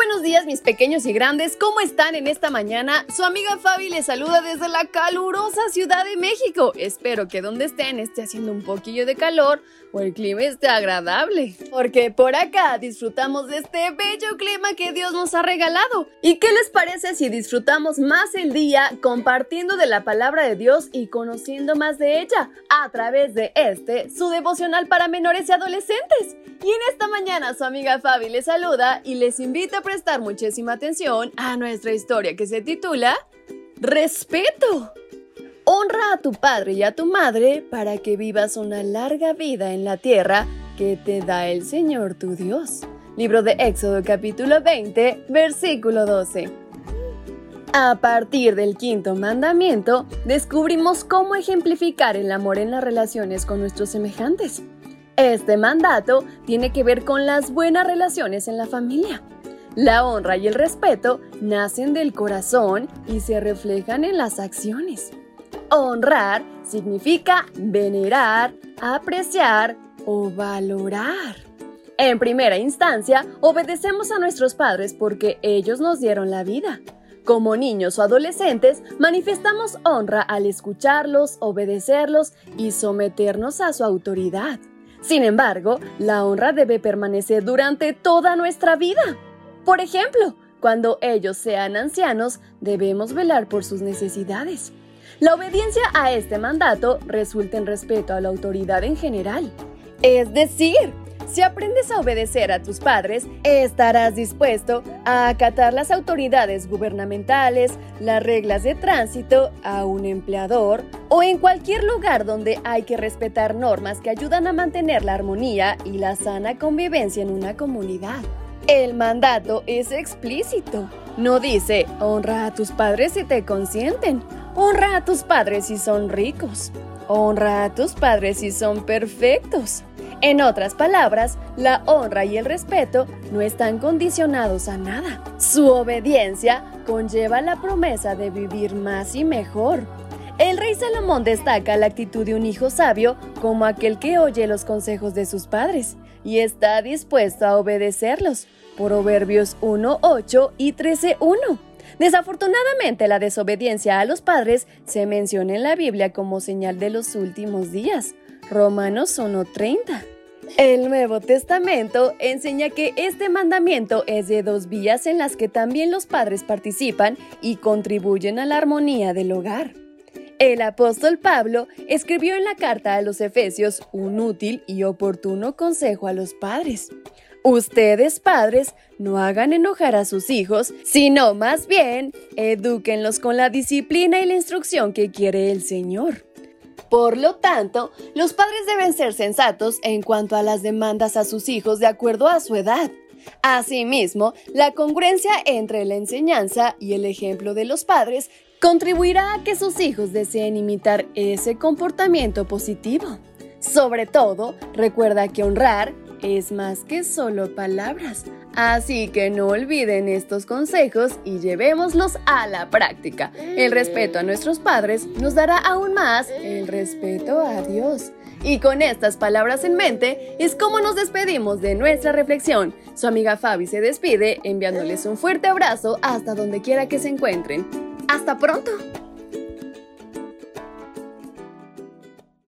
Buenos días mis pequeños y grandes, ¿cómo están en esta mañana? Su amiga Fabi les saluda desde la calurosa Ciudad de México. Espero que donde estén esté haciendo un poquillo de calor o el clima esté agradable. Porque por acá disfrutamos de este bello clima que Dios nos ha regalado. ¿Y qué les parece si disfrutamos más el día compartiendo de la palabra de Dios y conociendo más de ella a través de este, su devocional para menores y adolescentes? Y en esta mañana su amiga Fabi les saluda y les invita a prestar muchísima atención a nuestra historia que se titula Respeto. Honra a tu padre y a tu madre para que vivas una larga vida en la tierra que te da el Señor tu Dios. Libro de Éxodo capítulo 20, versículo 12. A partir del quinto mandamiento, descubrimos cómo ejemplificar el amor en las relaciones con nuestros semejantes. Este mandato tiene que ver con las buenas relaciones en la familia. La honra y el respeto nacen del corazón y se reflejan en las acciones. Honrar significa venerar, apreciar o valorar. En primera instancia, obedecemos a nuestros padres porque ellos nos dieron la vida. Como niños o adolescentes, manifestamos honra al escucharlos, obedecerlos y someternos a su autoridad. Sin embargo, la honra debe permanecer durante toda nuestra vida. Por ejemplo, cuando ellos sean ancianos, debemos velar por sus necesidades. La obediencia a este mandato resulta en respeto a la autoridad en general. Es decir, si aprendes a obedecer a tus padres, estarás dispuesto a acatar las autoridades gubernamentales, las reglas de tránsito, a un empleador o en cualquier lugar donde hay que respetar normas que ayudan a mantener la armonía y la sana convivencia en una comunidad. El mandato es explícito. No dice, honra a tus padres si te consienten, honra a tus padres si son ricos, honra a tus padres si son perfectos. En otras palabras, la honra y el respeto no están condicionados a nada. Su obediencia conlleva la promesa de vivir más y mejor. El rey Salomón destaca la actitud de un hijo sabio como aquel que oye los consejos de sus padres y está dispuesto a obedecerlos. Proverbios 1.8 y 13.1. Desafortunadamente, la desobediencia a los padres se menciona en la Biblia como señal de los últimos días. Romanos 1.30. El Nuevo Testamento enseña que este mandamiento es de dos vías en las que también los padres participan y contribuyen a la armonía del hogar. El apóstol Pablo escribió en la carta a los Efesios un útil y oportuno consejo a los padres. Ustedes padres no hagan enojar a sus hijos, sino más bien edúquenlos con la disciplina y la instrucción que quiere el Señor. Por lo tanto, los padres deben ser sensatos en cuanto a las demandas a sus hijos de acuerdo a su edad. Asimismo, la congruencia entre la enseñanza y el ejemplo de los padres contribuirá a que sus hijos deseen imitar ese comportamiento positivo. Sobre todo, recuerda que honrar es más que solo palabras. Así que no olviden estos consejos y llevémoslos a la práctica. El respeto a nuestros padres nos dará aún más el respeto a Dios. Y con estas palabras en mente es como nos despedimos de nuestra reflexión. Su amiga Fabi se despide enviándoles un fuerte abrazo hasta donde quiera que se encuentren. ¡Hasta pronto!